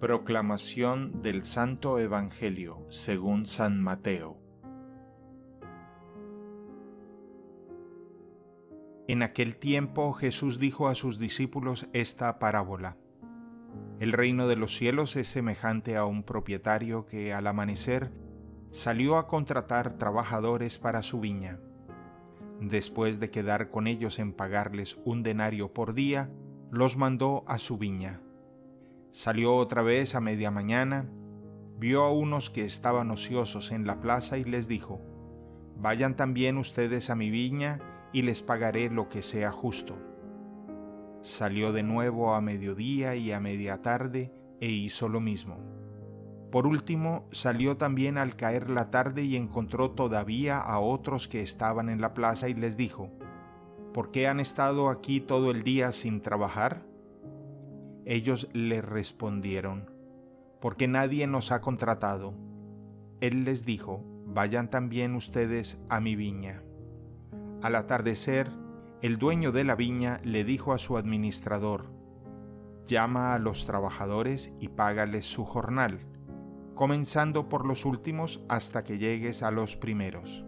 Proclamación del Santo Evangelio según San Mateo. En aquel tiempo Jesús dijo a sus discípulos esta parábola. El reino de los cielos es semejante a un propietario que al amanecer salió a contratar trabajadores para su viña. Después de quedar con ellos en pagarles un denario por día, los mandó a su viña Salió otra vez a media mañana, vio a unos que estaban ociosos en la plaza y les dijo, Vayan también ustedes a mi viña y les pagaré lo que sea justo. Salió de nuevo a mediodía y a media tarde e hizo lo mismo. Por último, salió también al caer la tarde y encontró todavía a otros que estaban en la plaza y les dijo, ¿Por qué han estado aquí todo el día sin trabajar? Ellos le respondieron, porque nadie nos ha contratado. Él les dijo, vayan también ustedes a mi viña. Al atardecer, el dueño de la viña le dijo a su administrador, llama a los trabajadores y págales su jornal, comenzando por los últimos hasta que llegues a los primeros.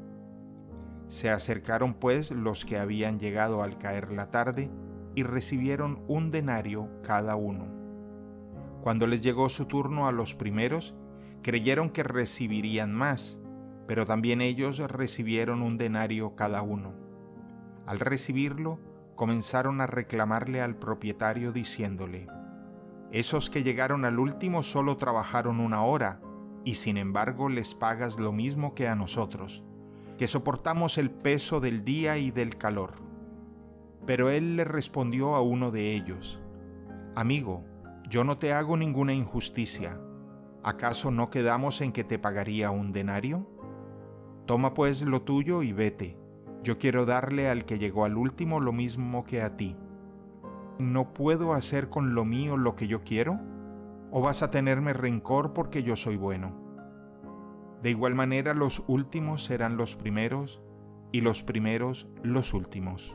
Se acercaron pues los que habían llegado al caer la tarde, y recibieron un denario cada uno. Cuando les llegó su turno a los primeros, creyeron que recibirían más, pero también ellos recibieron un denario cada uno. Al recibirlo, comenzaron a reclamarle al propietario diciéndole, Esos que llegaron al último solo trabajaron una hora, y sin embargo les pagas lo mismo que a nosotros, que soportamos el peso del día y del calor. Pero él le respondió a uno de ellos, Amigo, yo no te hago ninguna injusticia. ¿Acaso no quedamos en que te pagaría un denario? Toma pues lo tuyo y vete. Yo quiero darle al que llegó al último lo mismo que a ti. ¿No puedo hacer con lo mío lo que yo quiero? ¿O vas a tenerme rencor porque yo soy bueno? De igual manera los últimos serán los primeros y los primeros los últimos.